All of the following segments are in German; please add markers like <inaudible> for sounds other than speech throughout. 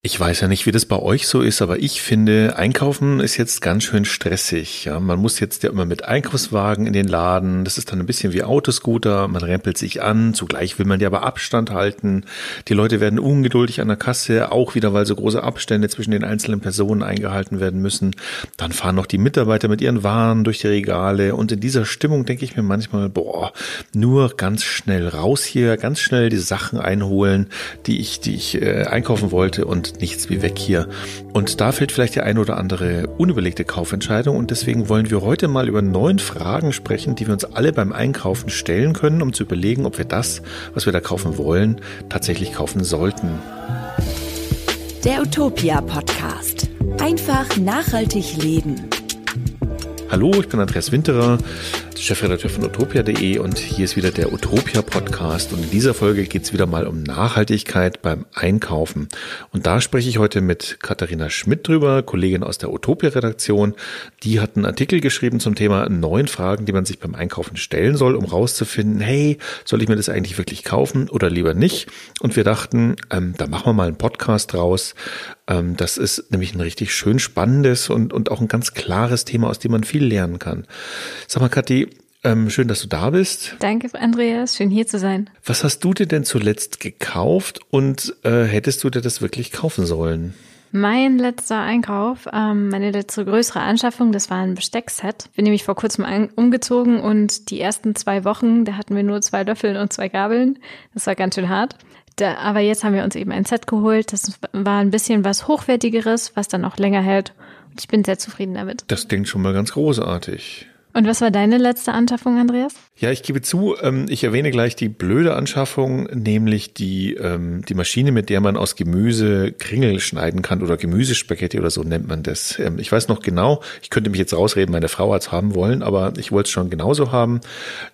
Ich weiß ja nicht, wie das bei euch so ist, aber ich finde, Einkaufen ist jetzt ganz schön stressig. Ja, man muss jetzt ja immer mit Einkaufswagen in den Laden. Das ist dann ein bisschen wie Autoscooter. Man rempelt sich an. Zugleich will man ja aber Abstand halten. Die Leute werden ungeduldig an der Kasse, auch wieder, weil so große Abstände zwischen den einzelnen Personen eingehalten werden müssen. Dann fahren noch die Mitarbeiter mit ihren Waren durch die Regale. Und in dieser Stimmung denke ich mir manchmal, boah, nur ganz schnell raus hier, ganz schnell die Sachen einholen, die ich, die ich äh, einkaufen wollte und nichts wie weg hier. Und da fällt vielleicht die eine oder andere unüberlegte Kaufentscheidung und deswegen wollen wir heute mal über neun Fragen sprechen, die wir uns alle beim Einkaufen stellen können, um zu überlegen, ob wir das, was wir da kaufen wollen, tatsächlich kaufen sollten. Der Utopia Podcast. Einfach nachhaltig leben. Hallo, ich bin Andreas Winterer, Chefredakteur von utopia.de und hier ist wieder der Utopia Podcast und in dieser Folge geht es wieder mal um Nachhaltigkeit beim Einkaufen. Und da spreche ich heute mit Katharina Schmidt drüber, Kollegin aus der Utopia Redaktion. Die hat einen Artikel geschrieben zum Thema neun Fragen, die man sich beim Einkaufen stellen soll, um rauszufinden, hey, soll ich mir das eigentlich wirklich kaufen oder lieber nicht? Und wir dachten, ähm, da machen wir mal einen Podcast draus das ist nämlich ein richtig schön spannendes und, und auch ein ganz klares Thema, aus dem man viel lernen kann. Sag mal, Kathi, ähm, schön, dass du da bist. Danke, Andreas. Schön hier zu sein. Was hast du dir denn zuletzt gekauft und äh, hättest du dir das wirklich kaufen sollen? Mein letzter Einkauf, ähm, meine letzte größere Anschaffung, das war ein Besteckset. Bin nämlich vor kurzem umgezogen und die ersten zwei Wochen, da hatten wir nur zwei Löffel und zwei Gabeln. Das war ganz schön hart. Da, aber jetzt haben wir uns eben ein Set geholt. Das war ein bisschen was Hochwertigeres, was dann auch länger hält. Und ich bin sehr zufrieden damit. Das klingt schon mal ganz großartig. Und was war deine letzte Anschaffung, Andreas? Ja, ich gebe zu, ähm, ich erwähne gleich die blöde Anschaffung, nämlich die, ähm, die Maschine, mit der man aus Gemüse Kringel schneiden kann oder Gemüsespaghetti oder so nennt man das. Ähm, ich weiß noch genau, ich könnte mich jetzt rausreden, meine Frau hat es haben wollen, aber ich wollte es schon genauso haben.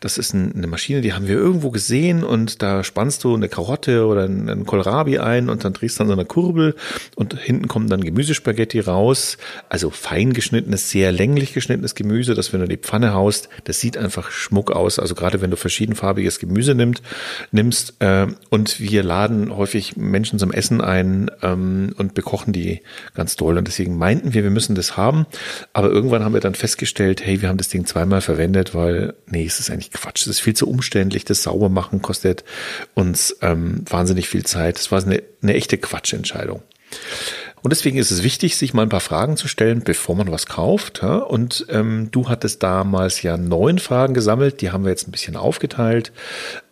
Das ist ein, eine Maschine, die haben wir irgendwo gesehen und da spannst du eine Karotte oder einen Kohlrabi ein und dann drehst du an so einer Kurbel und hinten kommen dann Gemüsespaghetti raus. Also fein geschnittenes, sehr länglich geschnittenes Gemüse, das wenn du die Pfanne haust, das sieht einfach schmuck aus. Also gerade wenn du verschiedenfarbiges Gemüse nimmt, nimmst äh, und wir laden häufig Menschen zum Essen ein ähm, und bekochen die ganz doll. Und deswegen meinten wir, wir müssen das haben. Aber irgendwann haben wir dann festgestellt, hey, wir haben das Ding zweimal verwendet, weil, nee, es ist eigentlich Quatsch. Es ist viel zu umständlich. Das sauber machen kostet uns ähm, wahnsinnig viel Zeit. Das war eine, eine echte Quatschentscheidung. Und deswegen ist es wichtig, sich mal ein paar Fragen zu stellen, bevor man was kauft. Und ähm, du hattest damals ja neun Fragen gesammelt, die haben wir jetzt ein bisschen aufgeteilt.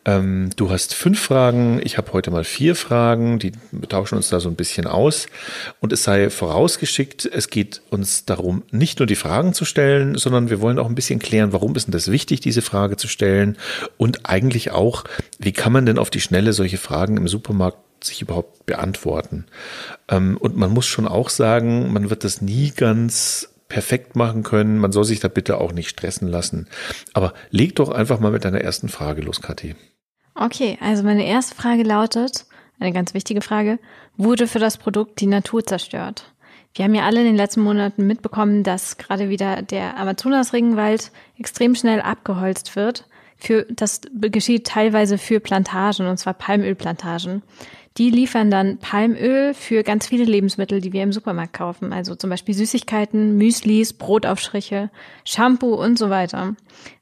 Ähm, du hast fünf Fragen, ich habe heute mal vier Fragen, die tauschen uns da so ein bisschen aus. Und es sei vorausgeschickt, es geht uns darum, nicht nur die Fragen zu stellen, sondern wir wollen auch ein bisschen klären, warum ist denn das wichtig, diese Frage zu stellen? Und eigentlich auch, wie kann man denn auf die Schnelle solche Fragen im Supermarkt sich überhaupt beantworten. Ähm, und man muss schon auch sagen, man wird das nie ganz perfekt machen können. Man soll sich da bitte auch nicht stressen lassen. Aber leg doch einfach mal mit deiner ersten Frage los, Kathi. Okay, also meine erste Frage lautet, eine ganz wichtige Frage, wurde für das Produkt die Natur zerstört? Wir haben ja alle in den letzten Monaten mitbekommen, dass gerade wieder der Amazonas-Regenwald extrem schnell abgeholzt wird. Für, das geschieht teilweise für Plantagen, und zwar Palmölplantagen. Die liefern dann Palmöl für ganz viele Lebensmittel, die wir im Supermarkt kaufen. Also zum Beispiel Süßigkeiten, Müslis, Brotaufstriche, Shampoo und so weiter.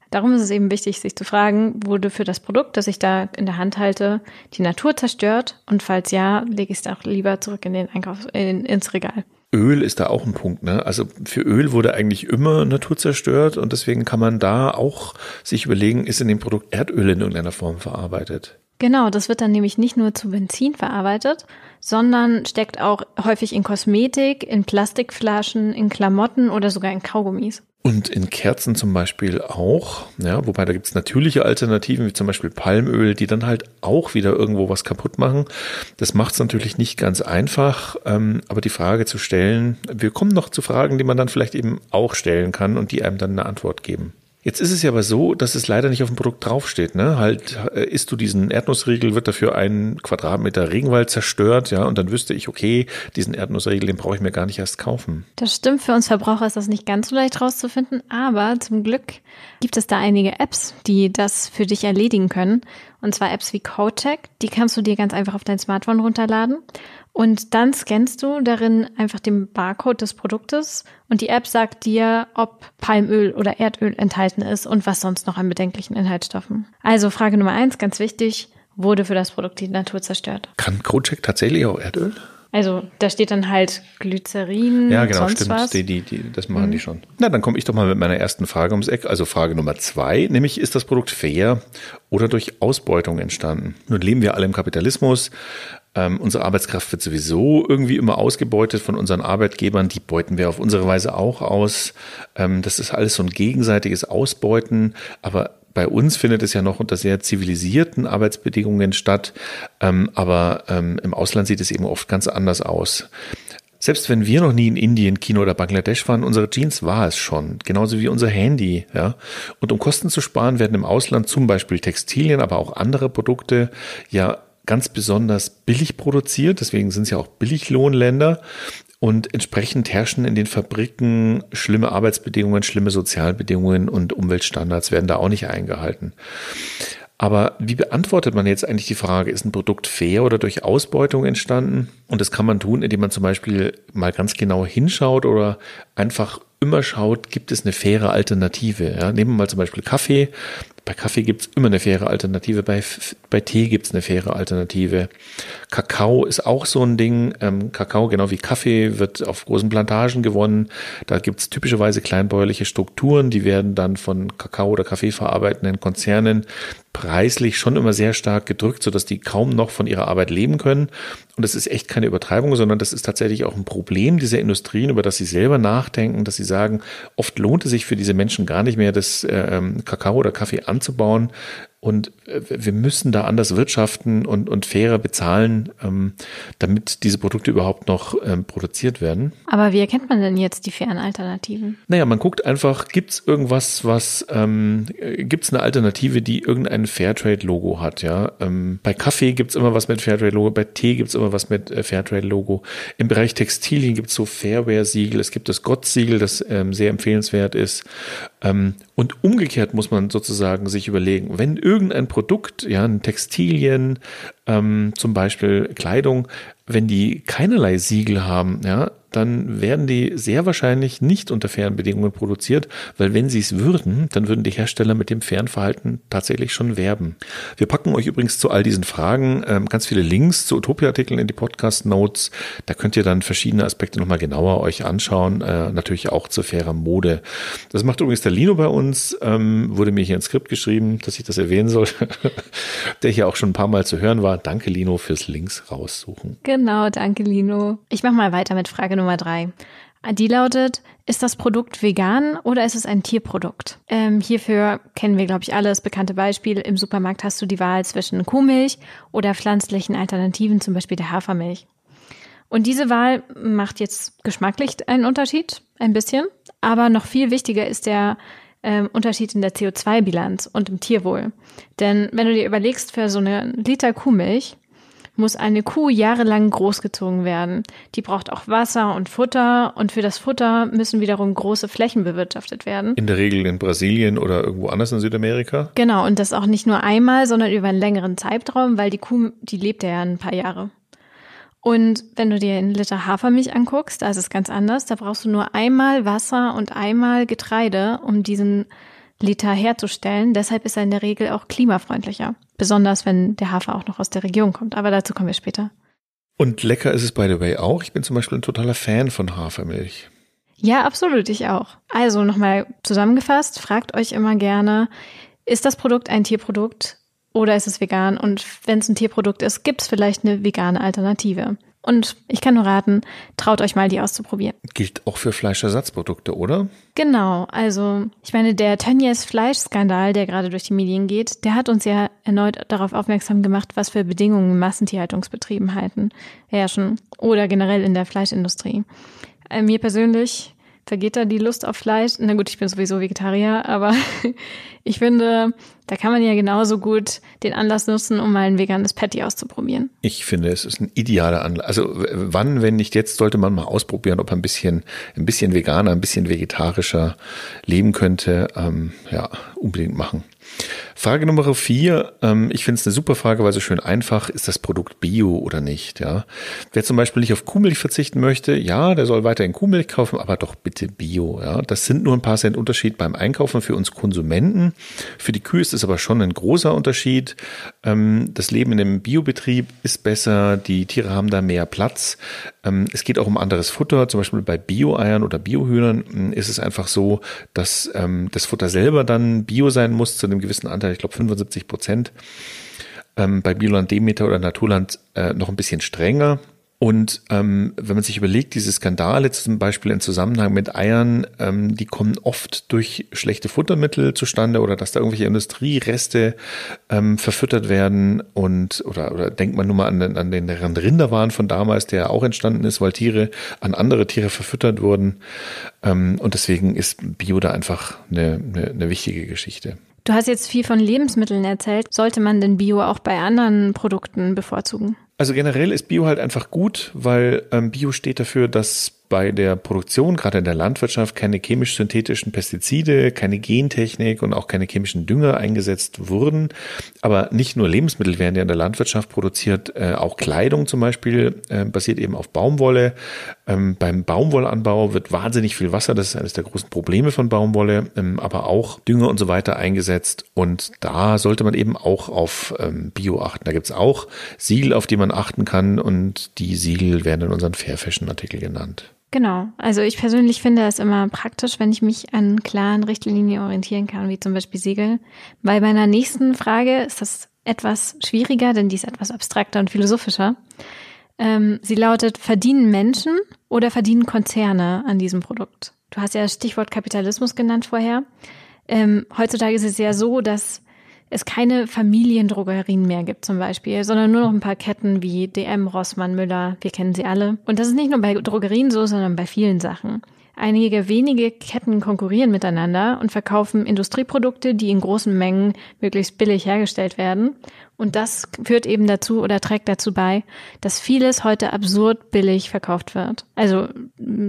Darum ist es eben wichtig, sich zu fragen, wurde für das Produkt, das ich da in der Hand halte, die Natur zerstört? Und falls ja, lege ich es auch lieber zurück in den Einkauf, in, ins Regal. Öl ist da auch ein Punkt, ne? Also für Öl wurde eigentlich immer Natur zerstört und deswegen kann man da auch sich überlegen, ist in dem Produkt Erdöl in irgendeiner Form verarbeitet? Genau, das wird dann nämlich nicht nur zu Benzin verarbeitet, sondern steckt auch häufig in Kosmetik, in Plastikflaschen, in Klamotten oder sogar in Kaugummis. Und in Kerzen zum Beispiel auch, ja, wobei da gibt's natürliche Alternativen, wie zum Beispiel Palmöl, die dann halt auch wieder irgendwo was kaputt machen. Das macht's natürlich nicht ganz einfach, ähm, aber die Frage zu stellen, wir kommen noch zu Fragen, die man dann vielleicht eben auch stellen kann und die einem dann eine Antwort geben. Jetzt ist es ja aber so, dass es leider nicht auf dem Produkt draufsteht. Ne? Halt, äh, isst du diesen Erdnussriegel, wird dafür ein Quadratmeter Regenwald zerstört, ja, und dann wüsste ich, okay, diesen Erdnussriegel, den brauche ich mir gar nicht erst kaufen. Das stimmt, für uns Verbraucher ist das nicht ganz so leicht rauszufinden, aber zum Glück gibt es da einige Apps, die das für dich erledigen können. Und zwar Apps wie CodeCheck, die kannst du dir ganz einfach auf dein Smartphone runterladen. Und dann scannst du darin einfach den Barcode des Produktes und die App sagt dir, ob Palmöl oder Erdöl enthalten ist und was sonst noch an bedenklichen Inhaltsstoffen. Also Frage Nummer eins, ganz wichtig, wurde für das Produkt die Natur zerstört? Kann CodeCheck tatsächlich auch Erdöl? Also da steht dann halt Glycerin. Ja, genau, sonst stimmt. Was. Die, die, die, das machen mhm. die schon. Na, dann komme ich doch mal mit meiner ersten Frage ums Eck. Also Frage Nummer zwei, nämlich ist das Produkt fair oder durch Ausbeutung entstanden? Nun leben wir alle im Kapitalismus. Ähm, unsere Arbeitskraft wird sowieso irgendwie immer ausgebeutet von unseren Arbeitgebern. Die beuten wir auf unsere Weise auch aus. Ähm, das ist alles so ein gegenseitiges Ausbeuten. Aber bei uns findet es ja noch unter sehr zivilisierten Arbeitsbedingungen statt, ähm, aber ähm, im Ausland sieht es eben oft ganz anders aus. Selbst wenn wir noch nie in Indien, China oder Bangladesch waren, unsere Jeans war es schon, genauso wie unser Handy. Ja? Und um Kosten zu sparen, werden im Ausland zum Beispiel Textilien, aber auch andere Produkte ja ganz besonders billig produziert. Deswegen sind es ja auch Billiglohnländer. Und entsprechend herrschen in den Fabriken schlimme Arbeitsbedingungen, schlimme Sozialbedingungen und Umweltstandards werden da auch nicht eingehalten. Aber wie beantwortet man jetzt eigentlich die Frage, ist ein Produkt fair oder durch Ausbeutung entstanden? Und das kann man tun, indem man zum Beispiel mal ganz genau hinschaut oder einfach immer schaut, gibt es eine faire Alternative. Ja, nehmen wir mal zum Beispiel Kaffee. Bei Kaffee gibt's immer eine faire Alternative, bei, bei Tee gibt's eine faire Alternative. Kakao ist auch so ein Ding. Ähm, Kakao, genau wie Kaffee, wird auf großen Plantagen gewonnen. Da gibt's typischerweise kleinbäuerliche Strukturen, die werden dann von Kakao- oder Kaffee verarbeitenden Konzernen preislich schon immer sehr stark gedrückt, sodass die kaum noch von ihrer Arbeit leben können. Und das ist echt keine Übertreibung, sondern das ist tatsächlich auch ein Problem dieser Industrien, über das sie selber nachdenken, dass sie sagen, oft lohnt es sich für diese Menschen gar nicht mehr, das äh, ähm, Kakao oder Kaffee anzubauen, und äh, wir müssen da anders wirtschaften und, und fairer bezahlen, ähm, damit diese Produkte überhaupt noch ähm, produziert werden. Aber wie erkennt man denn jetzt die fairen Alternativen? Naja, man guckt einfach, gibt es irgendwas, was, ähm, gibt es eine Alternative, die irgendein Fairtrade-Logo hat, ja? Ähm, bei Kaffee gibt es immer was mit Fairtrade-Logo, bei Tee gibt es immer was mit äh, Fairtrade-Logo. Im Bereich Textilien gibt es so Fairware-Siegel, es gibt das Gott-Siegel, das ähm, sehr empfehlenswert ist. Ähm, und umgekehrt muss man sozusagen sich überlegen, wenn irgendein Produkt, ja, ein Textilien, ähm, zum Beispiel Kleidung, wenn die keinerlei Siegel haben, ja, dann werden die sehr wahrscheinlich nicht unter fairen Bedingungen produziert, weil wenn sie es würden, dann würden die Hersteller mit dem fairen Verhalten tatsächlich schon werben. Wir packen euch übrigens zu all diesen Fragen ähm, ganz viele Links zu Utopia-Artikeln in die Podcast-Notes. Da könnt ihr dann verschiedene Aspekte nochmal genauer euch anschauen, äh, natürlich auch zu fairer Mode. Das macht übrigens der Lino bei uns, ähm, wurde mir hier ein Skript geschrieben, dass ich das erwähnen soll, <laughs> der hier auch schon ein paar Mal zu hören war. Danke, Lino, fürs Links raussuchen. Genau, danke, Lino. Ich mache mal weiter mit Frage Nummer drei. Die lautet, ist das Produkt vegan oder ist es ein Tierprodukt? Ähm, hierfür kennen wir, glaube ich, alle das bekannte Beispiel. Im Supermarkt hast du die Wahl zwischen Kuhmilch oder pflanzlichen Alternativen, zum Beispiel der Hafermilch. Und diese Wahl macht jetzt geschmacklich einen Unterschied, ein bisschen. Aber noch viel wichtiger ist der ähm, Unterschied in der CO2-Bilanz und im Tierwohl. Denn wenn du dir überlegst, für so eine Liter Kuhmilch muss eine Kuh jahrelang großgezogen werden. Die braucht auch Wasser und Futter und für das Futter müssen wiederum große Flächen bewirtschaftet werden. In der Regel in Brasilien oder irgendwo anders in Südamerika. Genau, und das auch nicht nur einmal, sondern über einen längeren Zeitraum, weil die Kuh, die lebt ja ein paar Jahre. Und wenn du dir einen Liter Hafermilch anguckst, da ist es ganz anders. Da brauchst du nur einmal Wasser und einmal Getreide, um diesen Liter herzustellen. Deshalb ist er in der Regel auch klimafreundlicher. Besonders wenn der Hafer auch noch aus der Region kommt. Aber dazu kommen wir später. Und lecker ist es by the way auch. Ich bin zum Beispiel ein totaler Fan von Hafermilch. Ja, absolut, ich auch. Also nochmal zusammengefasst, fragt euch immer gerne, ist das Produkt ein Tierprodukt? oder ist es vegan? Und wenn es ein Tierprodukt ist, gibt es vielleicht eine vegane Alternative. Und ich kann nur raten, traut euch mal, die auszuprobieren. Gilt auch für Fleischersatzprodukte, oder? Genau. Also, ich meine, der Tönnies Fleischskandal, der gerade durch die Medien geht, der hat uns ja erneut darauf aufmerksam gemacht, was für Bedingungen Massentierhaltungsbetrieben halten, herrschen oder generell in der Fleischindustrie. Äh, mir persönlich vergeht da die Lust auf Fleisch. Na gut, ich bin sowieso Vegetarier, aber <laughs> ich finde, Da kann man ja genauso gut den Anlass nutzen, um mal ein veganes Patty auszuprobieren. Ich finde, es ist ein idealer Anlass. Also wann, wenn nicht jetzt, sollte man mal ausprobieren, ob man ein bisschen, ein bisschen veganer, ein bisschen vegetarischer leben könnte. Ähm, ja, unbedingt machen. Frage Nummer vier. Ähm, ich finde es eine super Frage, weil so schön einfach ist das Produkt Bio oder nicht. Ja, wer zum Beispiel nicht auf Kuhmilch verzichten möchte, ja, der soll weiterhin Kuhmilch kaufen, aber doch bitte Bio. Ja, das sind nur ein paar Cent Unterschied beim Einkaufen für uns Konsumenten. Für die Kühe ist es aber schon ein großer Unterschied. Ähm, das Leben in einem Biobetrieb ist besser. Die Tiere haben da mehr Platz. Ähm, es geht auch um anderes Futter. Zum Beispiel bei Bio-Eiern oder Biohühnern ähm, ist es einfach so, dass ähm, das Futter selber dann Bio sein muss zu einem gewissen Anteil, ich glaube 75 Prozent. Ähm, bei Bioland Demeter oder Naturland äh, noch ein bisschen strenger. Und ähm, wenn man sich überlegt, diese Skandale zum Beispiel im Zusammenhang mit Eiern, ähm, die kommen oft durch schlechte Futtermittel zustande oder dass da irgendwelche Industriereste ähm, verfüttert werden und oder, oder denkt man nur mal an den, an den Rinderwahn von damals, der auch entstanden ist, weil Tiere an andere Tiere verfüttert wurden. Ähm, und deswegen ist Bio da einfach eine, eine, eine wichtige Geschichte. Du hast jetzt viel von Lebensmitteln erzählt. Sollte man denn Bio auch bei anderen Produkten bevorzugen? Also generell ist Bio halt einfach gut, weil ähm, Bio steht dafür, dass bei der Produktion, gerade in der Landwirtschaft, keine chemisch-synthetischen Pestizide, keine Gentechnik und auch keine chemischen Dünger eingesetzt wurden. Aber nicht nur Lebensmittel werden ja in der Landwirtschaft produziert, äh, auch Kleidung zum Beispiel äh, basiert eben auf Baumwolle. Ähm, beim Baumwollanbau wird wahnsinnig viel Wasser, das ist eines der großen Probleme von Baumwolle, ähm, aber auch Dünger und so weiter eingesetzt. Und da sollte man eben auch auf ähm, Bio achten. Da gibt's auch Siegel, auf die man achten kann und die Siegel werden in unseren Fair Fashion Artikel genannt. Genau. Also ich persönlich finde es immer praktisch, wenn ich mich an klaren Richtlinien orientieren kann, wie zum Beispiel Siegel. Bei meiner nächsten Frage ist das etwas schwieriger, denn die ist etwas abstrakter und philosophischer. Ähm, sie lautet, verdienen Menschen oder verdienen Konzerne an diesem Produkt? Du hast ja das Stichwort Kapitalismus genannt vorher. Ähm, heutzutage ist es ja so, dass es keine Familiendrogerien mehr gibt zum Beispiel, sondern nur noch ein paar Ketten wie DM, Rossmann, Müller, wir kennen sie alle. Und das ist nicht nur bei Drogerien so, sondern bei vielen Sachen. Einige wenige Ketten konkurrieren miteinander und verkaufen Industrieprodukte, die in großen Mengen möglichst billig hergestellt werden. Und das führt eben dazu oder trägt dazu bei, dass vieles heute absurd billig verkauft wird. Also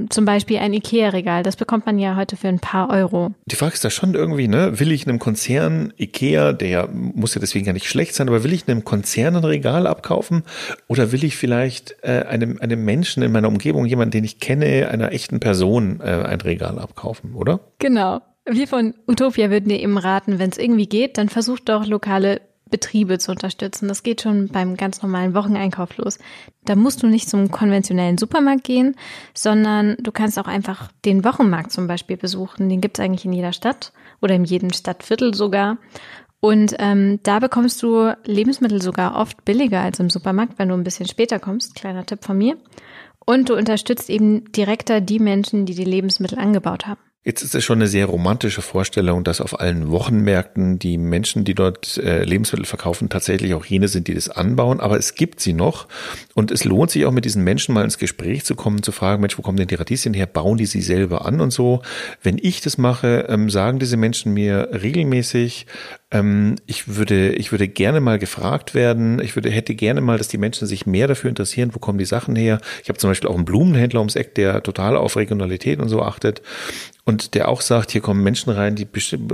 zum Beispiel ein Ikea-Regal, das bekommt man ja heute für ein paar Euro. Die Frage ist da schon irgendwie, ne? Will ich einem Konzern Ikea, der muss ja deswegen ja nicht schlecht sein, aber will ich einem Konzern ein Regal abkaufen? Oder will ich vielleicht äh, einem, einem Menschen in meiner Umgebung, jemanden, den ich kenne, einer echten Person äh, ein Regal abkaufen, oder? Genau. Wir von Utopia würden dir eben raten, wenn es irgendwie geht, dann versucht doch lokale Betriebe zu unterstützen. Das geht schon beim ganz normalen Wocheneinkauf los. Da musst du nicht zum konventionellen Supermarkt gehen, sondern du kannst auch einfach den Wochenmarkt zum Beispiel besuchen. Den gibt es eigentlich in jeder Stadt oder in jedem Stadtviertel sogar. Und ähm, da bekommst du Lebensmittel sogar oft billiger als im Supermarkt, wenn du ein bisschen später kommst. Kleiner Tipp von mir. Und du unterstützt eben direkter die Menschen, die die Lebensmittel angebaut haben. Jetzt ist es schon eine sehr romantische Vorstellung, dass auf allen Wochenmärkten die Menschen, die dort äh, Lebensmittel verkaufen, tatsächlich auch jene sind, die das anbauen. Aber es gibt sie noch. Und es lohnt sich auch mit diesen Menschen mal ins Gespräch zu kommen, zu fragen, Mensch, wo kommen denn die Radieschen her? Bauen die sie selber an und so? Wenn ich das mache, ähm, sagen diese Menschen mir regelmäßig, ähm, ich würde, ich würde gerne mal gefragt werden. Ich würde, hätte gerne mal, dass die Menschen sich mehr dafür interessieren, wo kommen die Sachen her. Ich habe zum Beispiel auch einen Blumenhändler ums Eck, der total auf Regionalität und so achtet und der auch sagt, hier kommen Menschen rein, die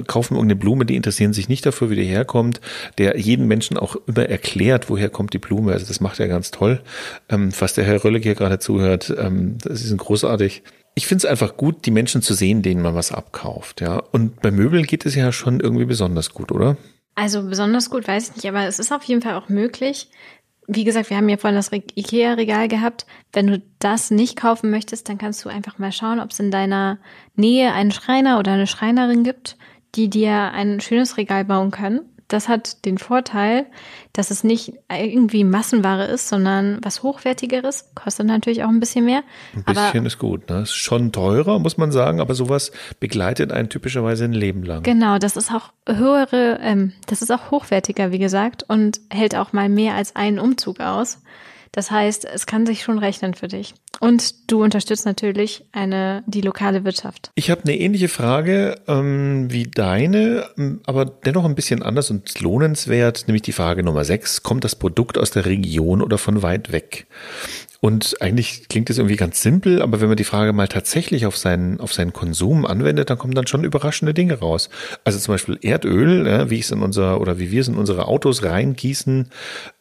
kaufen irgendeine Blume, die interessieren sich nicht dafür, wie die herkommt, der jedem Menschen auch immer erklärt, woher kommt die Blume. Also das macht er ganz toll. Ähm, was der Herr Röllig hier gerade zuhört, ähm, das ist großartig. Ich finde es einfach gut, die Menschen zu sehen, denen man was abkauft, ja. Und bei Möbeln geht es ja schon irgendwie besonders gut, oder? Also besonders gut weiß ich nicht, aber es ist auf jeden Fall auch möglich, wie gesagt, wir haben ja vorhin das IKEA-Regal gehabt. Wenn du das nicht kaufen möchtest, dann kannst du einfach mal schauen, ob es in deiner Nähe einen Schreiner oder eine Schreinerin gibt, die dir ein schönes Regal bauen können das hat den Vorteil, dass es nicht irgendwie Massenware ist, sondern was Hochwertigeres. Kostet natürlich auch ein bisschen mehr. Ein bisschen ist gut, ne? Ist schon teurer, muss man sagen, aber sowas begleitet einen typischerweise ein Leben lang. Genau, das ist auch höhere, ähm, das ist auch hochwertiger, wie gesagt, und hält auch mal mehr als einen Umzug aus. Das heißt, es kann sich schon rechnen für dich. Und du unterstützt natürlich eine, die lokale Wirtschaft. Ich habe eine ähnliche Frage ähm, wie deine, ähm, aber dennoch ein bisschen anders und lohnenswert, nämlich die Frage Nummer sechs. Kommt das Produkt aus der Region oder von weit weg? Und eigentlich klingt es irgendwie ganz simpel, aber wenn man die Frage mal tatsächlich auf seinen, auf seinen Konsum anwendet, dann kommen dann schon überraschende Dinge raus. Also zum Beispiel Erdöl, ja, wie ich es in unser oder wie wir es in unsere Autos reingießen,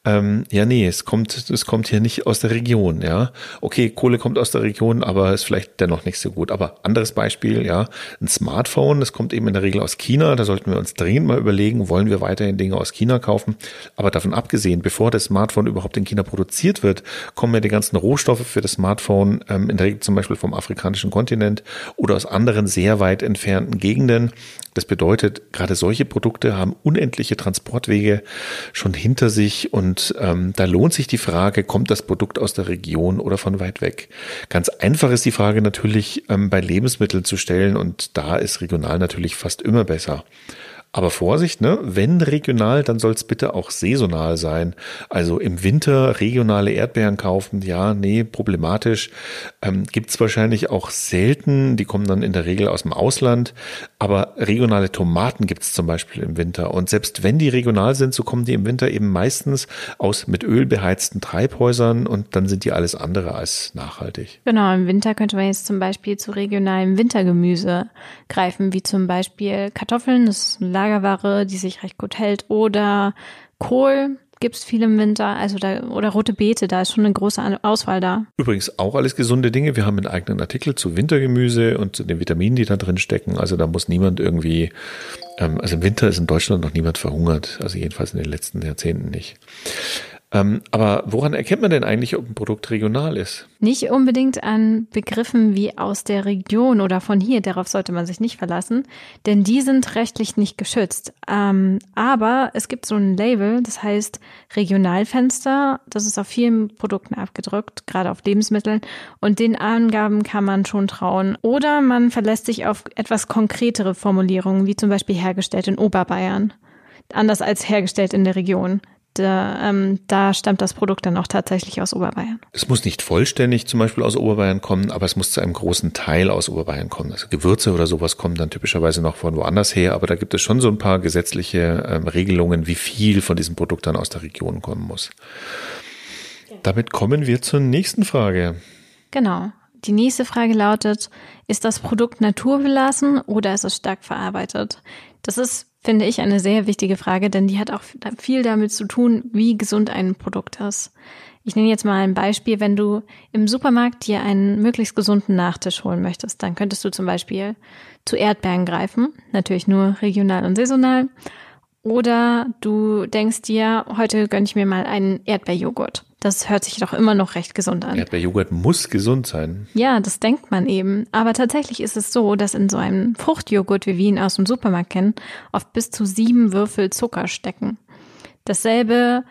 ähm, ja, nee, es kommt, es kommt hier nicht aus der Region, ja. Okay, Kohle kommt aus der Region, aber ist vielleicht dennoch nicht so gut. Aber anderes Beispiel, ja, ein Smartphone, das kommt eben in der Regel aus China. Da sollten wir uns dringend mal überlegen, wollen wir weiterhin Dinge aus China kaufen? Aber davon abgesehen, bevor das Smartphone überhaupt in China produziert wird, kommen ja die ganzen Rohstoffe für das Smartphone ähm, in der Regel zum Beispiel vom afrikanischen Kontinent oder aus anderen sehr weit entfernten Gegenden. Das bedeutet, gerade solche Produkte haben unendliche Transportwege schon hinter sich und ähm, da lohnt sich die Frage, kommt das Produkt aus der Region oder von weit weg? Ganz einfach ist die Frage natürlich ähm, bei Lebensmitteln zu stellen und da ist regional natürlich fast immer besser. Aber Vorsicht, ne? Wenn regional, dann soll es bitte auch saisonal sein. Also im Winter regionale Erdbeeren kaufen, ja, nee, problematisch. Ähm, Gibt es wahrscheinlich auch selten, die kommen dann in der Regel aus dem Ausland. Aber regionale Tomaten gibt es zum Beispiel im Winter. Und selbst wenn die regional sind, so kommen die im Winter eben meistens aus mit Öl beheizten Treibhäusern und dann sind die alles andere als nachhaltig. Genau, im Winter könnte man jetzt zum Beispiel zu regionalem Wintergemüse greifen, wie zum Beispiel Kartoffeln, das ist Lagerware, die sich recht gut hält. Oder Kohl gibt's viel im Winter, also da, oder rote Beete, da ist schon eine große Auswahl da. Übrigens auch alles gesunde Dinge. Wir haben einen eigenen Artikel zu Wintergemüse und zu den Vitaminen, die da drin stecken. Also da muss niemand irgendwie, ähm, also im Winter ist in Deutschland noch niemand verhungert. Also jedenfalls in den letzten Jahrzehnten nicht. Ähm, aber woran erkennt man denn eigentlich, ob ein Produkt regional ist? Nicht unbedingt an Begriffen wie aus der Region oder von hier, darauf sollte man sich nicht verlassen, denn die sind rechtlich nicht geschützt. Ähm, aber es gibt so ein Label, das heißt Regionalfenster, das ist auf vielen Produkten abgedrückt, gerade auf Lebensmitteln, und den Angaben kann man schon trauen. Oder man verlässt sich auf etwas konkretere Formulierungen, wie zum Beispiel hergestellt in Oberbayern anders als hergestellt in der Region da, ähm, da stammt das Produkt dann auch tatsächlich aus Oberbayern. Es muss nicht vollständig zum Beispiel aus Oberbayern kommen, aber es muss zu einem großen Teil aus Oberbayern kommen. Also Gewürze oder sowas kommen dann typischerweise noch von woanders her, aber da gibt es schon so ein paar gesetzliche ähm, Regelungen, wie viel von diesem Produkt dann aus der Region kommen muss. Damit kommen wir zur nächsten Frage. Genau. Die nächste Frage lautet, ist das Produkt naturbelassen oder ist es stark verarbeitet? Das ist finde ich eine sehr wichtige Frage, denn die hat auch viel damit zu tun, wie gesund ein Produkt ist. Ich nenne jetzt mal ein Beispiel, wenn du im Supermarkt dir einen möglichst gesunden Nachtisch holen möchtest, dann könntest du zum Beispiel zu Erdbeeren greifen, natürlich nur regional und saisonal. Oder du denkst dir, heute gönne ich mir mal einen Erdbeerjoghurt. Das hört sich doch immer noch recht gesund an. Erdbeerjoghurt muss gesund sein. Ja, das denkt man eben. Aber tatsächlich ist es so, dass in so einem Fruchtjoghurt, wie wir ihn aus dem Supermarkt kennen, oft bis zu sieben Würfel Zucker stecken. Dasselbe,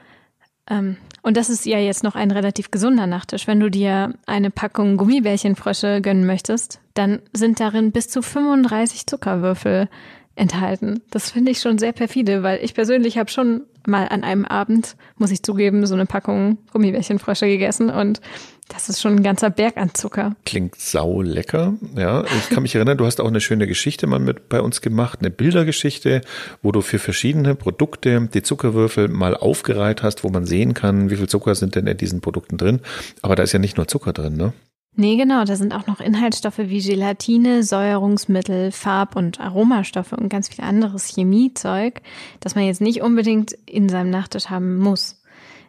ähm, und das ist ja jetzt noch ein relativ gesunder Nachtisch. Wenn du dir eine Packung Gummibärchenfrösche gönnen möchtest, dann sind darin bis zu 35 Zuckerwürfel enthalten. Das finde ich schon sehr perfide, weil ich persönlich habe schon mal an einem Abend, muss ich zugeben, so eine Packung Gummibärchenfrösche gegessen und das ist schon ein ganzer Berg an Zucker. Klingt sau lecker. Ja, ich kann mich erinnern, du hast auch eine schöne Geschichte mal mit bei uns gemacht, eine Bildergeschichte, wo du für verschiedene Produkte die Zuckerwürfel mal aufgereiht hast, wo man sehen kann, wie viel Zucker sind denn in diesen Produkten drin. Aber da ist ja nicht nur Zucker drin, ne? Nee, genau, da sind auch noch Inhaltsstoffe wie Gelatine, Säuerungsmittel, Farb- und Aromastoffe und ganz viel anderes Chemiezeug, das man jetzt nicht unbedingt in seinem Nachtisch haben muss.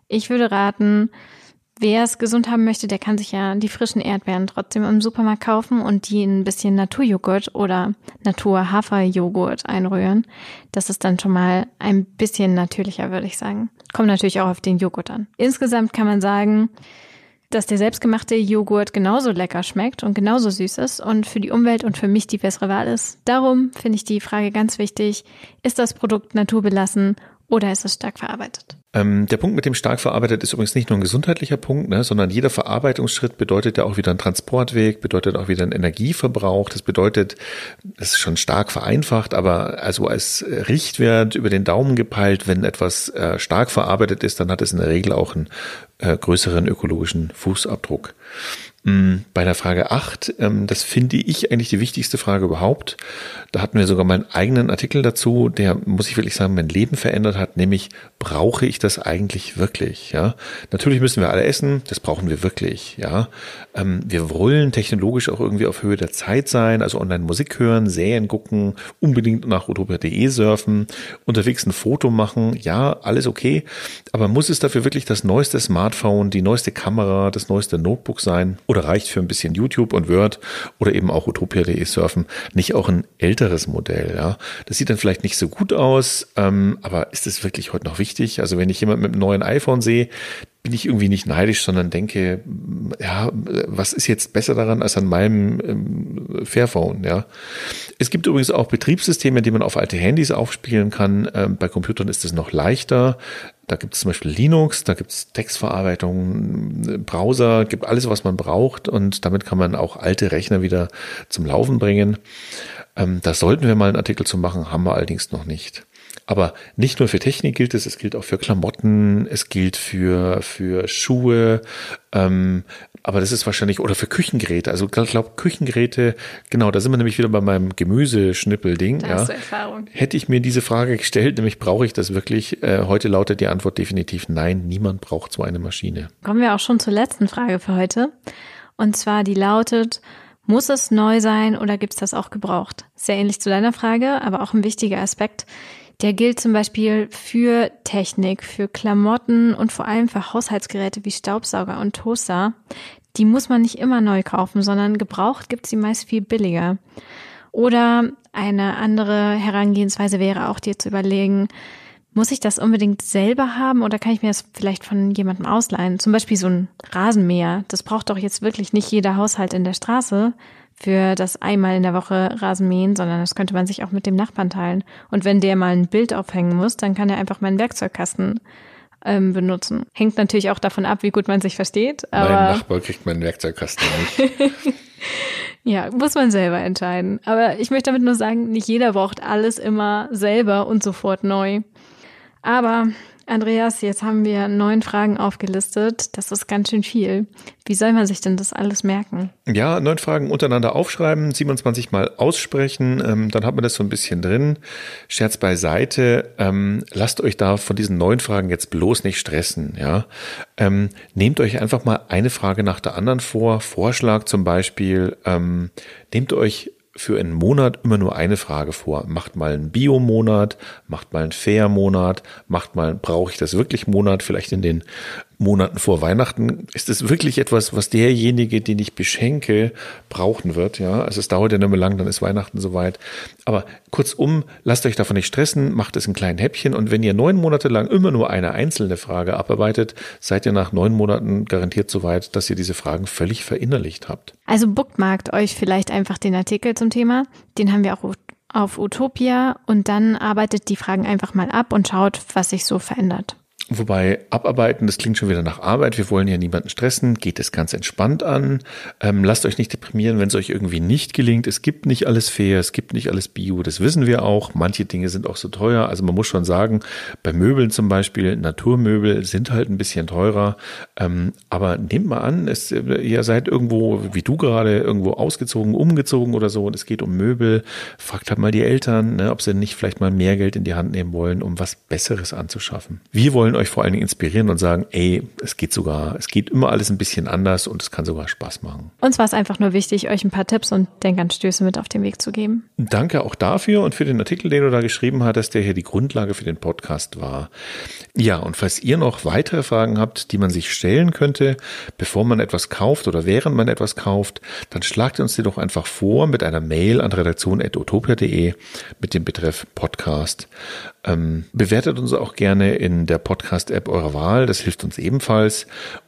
Ich würde raten, wer es gesund haben möchte, der kann sich ja die frischen Erdbeeren trotzdem im Supermarkt kaufen und die in ein bisschen Naturjoghurt oder Naturhaferjoghurt einrühren. Das ist dann schon mal ein bisschen natürlicher, würde ich sagen. Kommt natürlich auch auf den Joghurt an. Insgesamt kann man sagen, dass der selbstgemachte Joghurt genauso lecker schmeckt und genauso süß ist und für die Umwelt und für mich die bessere Wahl ist. Darum finde ich die Frage ganz wichtig, ist das Produkt naturbelassen Oder ist es stark verarbeitet? Ähm, der Punkt mit dem stark verarbeitet ist übrigens nicht nur ein gesundheitlicher Punkt, ne, sondern jeder Verarbeitungsschritt bedeutet ja auch wieder einen Transportweg, bedeutet auch wieder einen Energieverbrauch. Das bedeutet, das ist schon stark vereinfacht, aber also als Richtwert über den Daumen gepeilt, wenn etwas äh, stark verarbeitet ist, dann hat es in der Regel auch einen äh, größeren ökologischen Fußabdruck. Mm, bei der Frage 8, ähm, das finde ich eigentlich die wichtigste Frage überhaupt. Da hatten wir sogar mal einen eigenen Artikel dazu, der, muss ich wirklich sagen, mein Leben verändert hat, nämlich, brauche ich das eigentlich wirklich? Ja, natürlich müssen wir alle essen, das brauchen wir wirklich, ja. Ähm, wir wollen technologisch auch irgendwie auf Höhe der Zeit sein, also online Musik hören, Serien gucken, unbedingt nach utopia.de surfen, unterwegs ein Foto machen, ja, alles okay. Aber muss es dafür wirklich das neueste Smartphone, die neueste Kamera, das neueste Notebook sein? Oder oder reicht für ein bisschen YouTube und Word oder eben auch utopia.de surfen nicht auch ein älteres Modell? Ja, das sieht dann vielleicht nicht so gut aus, ähm, aber ist es wirklich heute noch wichtig? Also wenn ich jemand mit einem neuen iPhone sehe, bin ich irgendwie nicht neidisch, sondern denke, ja, was ist jetzt besser daran als an meinem ähm, Fairphone, ja. Es gibt übrigens auch Betriebssysteme, die man auf alte Handys aufspielen kann. Ähm, bei Computern ist es noch leichter. Da gibt es zum Beispiel Linux, da gibt es Textverarbeitung, Browser, gibt alles, was man braucht und damit kann man auch alte Rechner wieder zum Laufen bringen. Ähm, da sollten wir mal einen Artikel zu machen, haben wir allerdings noch nicht. Aber nicht nur für Technik gilt es, es gilt auch für Klamotten, es gilt für, für Schuhe, ähm, aber das ist wahrscheinlich, oder für Küchengeräte. Also ich glaube, Küchengeräte, genau, da sind wir nämlich wieder bei meinem Gemüseschnippel-Ding. Da ja. hast du Erfahrung. Hätte ich mir diese Frage gestellt, nämlich brauche ich das wirklich? Äh, heute lautet die Antwort definitiv nein, niemand braucht so eine Maschine. Kommen wir auch schon zur letzten Frage für heute. Und zwar die lautet, muss es neu sein oder gibt es das auch gebraucht? Sehr ähnlich zu deiner Frage, aber auch ein wichtiger Aspekt. Der gilt zum Beispiel für Technik, für Klamotten und vor allem für Haushaltsgeräte wie Staubsauger und Toaster. Die muss man nicht immer neu kaufen, sondern gebraucht gibt sie meist viel billiger. Oder eine andere Herangehensweise wäre auch dir zu überlegen, muss ich das unbedingt selber haben oder kann ich mir das vielleicht von jemandem ausleihen? Zum Beispiel so ein Rasenmäher. Das braucht doch jetzt wirklich nicht jeder Haushalt in der Straße für das einmal in der Woche Rasenmähen, sondern das könnte man sich auch mit dem Nachbarn teilen. Und wenn der mal ein Bild aufhängen muss, dann kann er einfach meinen Werkzeugkasten ähm, benutzen. Hängt natürlich auch davon ab, wie gut man sich versteht. Aber mein Nachbar kriegt meinen Werkzeugkasten nicht. <laughs> ja, muss man selber entscheiden. Aber ich möchte damit nur sagen, nicht jeder braucht alles immer selber und sofort neu. Aber Andreas, jetzt haben wir neun Fragen aufgelistet. Das ist ganz schön viel. Wie soll man sich denn das alles merken? Ja, neun Fragen untereinander aufschreiben, 27 Mal aussprechen, ähm, dann hat man das so ein bisschen drin. Scherz beiseite, ähm, lasst euch da von diesen neun Fragen jetzt bloß nicht stressen. Ja, ähm, Nehmt euch einfach mal eine Frage nach der anderen vor. Vorschlag zum Beispiel, ähm, nehmt euch für einen Monat immer nur eine Frage vor. Macht mal einen Bio-Monat, macht mal einen Fair-Monat, macht mal, brauche ich das wirklich Monat, vielleicht in den Monaten vor Weihnachten ist es wirklich etwas, was derjenige, den ich beschenke, brauchen wird. Ja, also es dauert ja nicht mehr lang, dann ist Weihnachten soweit. Aber kurzum, lasst euch davon nicht stressen, macht es in kleinen Häppchen und wenn ihr neun Monate lang immer nur eine einzelne Frage abarbeitet, seid ihr nach neun Monaten garantiert so weit, dass ihr diese Fragen völlig verinnerlicht habt. Also bookmarkt euch vielleicht einfach den Artikel zum Thema. Den haben wir auch auf Utopia und dann arbeitet die Fragen einfach mal ab und schaut, was sich so verändert. Wobei abarbeiten, das klingt schon wieder nach Arbeit. Wir wollen ja niemanden stressen. Geht es ganz entspannt an. Ähm, lasst euch nicht deprimieren, wenn es euch irgendwie nicht gelingt. Es gibt nicht alles fair, es gibt nicht alles bio. Das wissen wir auch. Manche Dinge sind auch so teuer. Also man muss schon sagen, bei Möbeln zum Beispiel, Naturmöbel sind halt ein bisschen teurer. Ähm, aber nehmt mal an, es, ihr seid irgendwo, wie du gerade, irgendwo ausgezogen, umgezogen oder so und es geht um Möbel. Fragt halt mal die Eltern, ne, ob sie nicht vielleicht mal mehr Geld in die Hand nehmen wollen, um was Besseres anzuschaffen. Wir wollen euch vor allen Dingen inspirieren und sagen, ey, es geht sogar, es geht immer alles ein bisschen anders und es kann sogar Spaß machen. Uns war es einfach nur wichtig, euch ein paar Tipps und Denkanstöße mit auf den Weg zu geben. Danke auch dafür und für den Artikel, den du da geschrieben hattest, der hier die Grundlage für den Podcast war. Ja, und falls ihr noch weitere Fragen habt, die man sich stellen könnte, bevor man etwas kauft oder während man etwas kauft, dann schlagt uns die doch einfach vor mit einer Mail an redaktion.utopia.de mit dem Betreff Podcast. Ähm, bewertet uns auch gerne in der Podcast-App eurer Wahl, das hilft uns ebenfalls.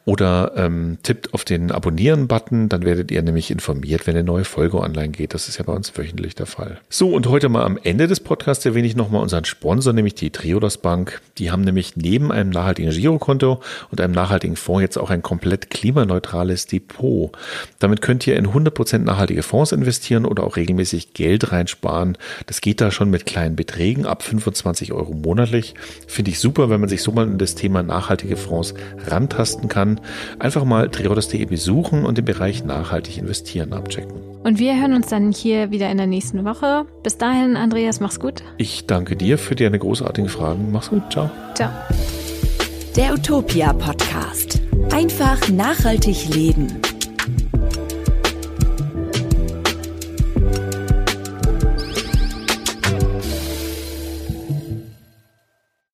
Oder ähm, tippt auf den Abonnieren-Button, dann werdet ihr nämlich informiert, wenn eine neue Folge online geht. Das ist ja bei uns wöchentlich der Fall. So, und heute mal am Ende des Podcasts erwähne ich nochmal unseren Sponsor, nämlich die Triodos Bank. Die haben nämlich neben einem nachhaltigen Girokonto und einem nachhaltigen Fonds jetzt auch ein komplett klimaneutrales Depot. Damit könnt ihr in 100% nachhaltige Fonds investieren oder auch regelmäßig Geld reinsparen. Das geht da schon mit kleinen Beträgen ab 25 Euro monatlich. Finde ich super, wenn man sich so mal in das Thema nachhaltige Fonds rantasten kann. Einfach mal triodos.de besuchen und den Bereich nachhaltig investieren abchecken. Und wir hören uns dann hier wieder in der nächsten Woche. Bis dahin, Andreas, mach's gut. Ich danke dir für deine großartigen Fragen. Mach's gut. Ciao. Ciao. Der Utopia Podcast. Einfach nachhaltig leben.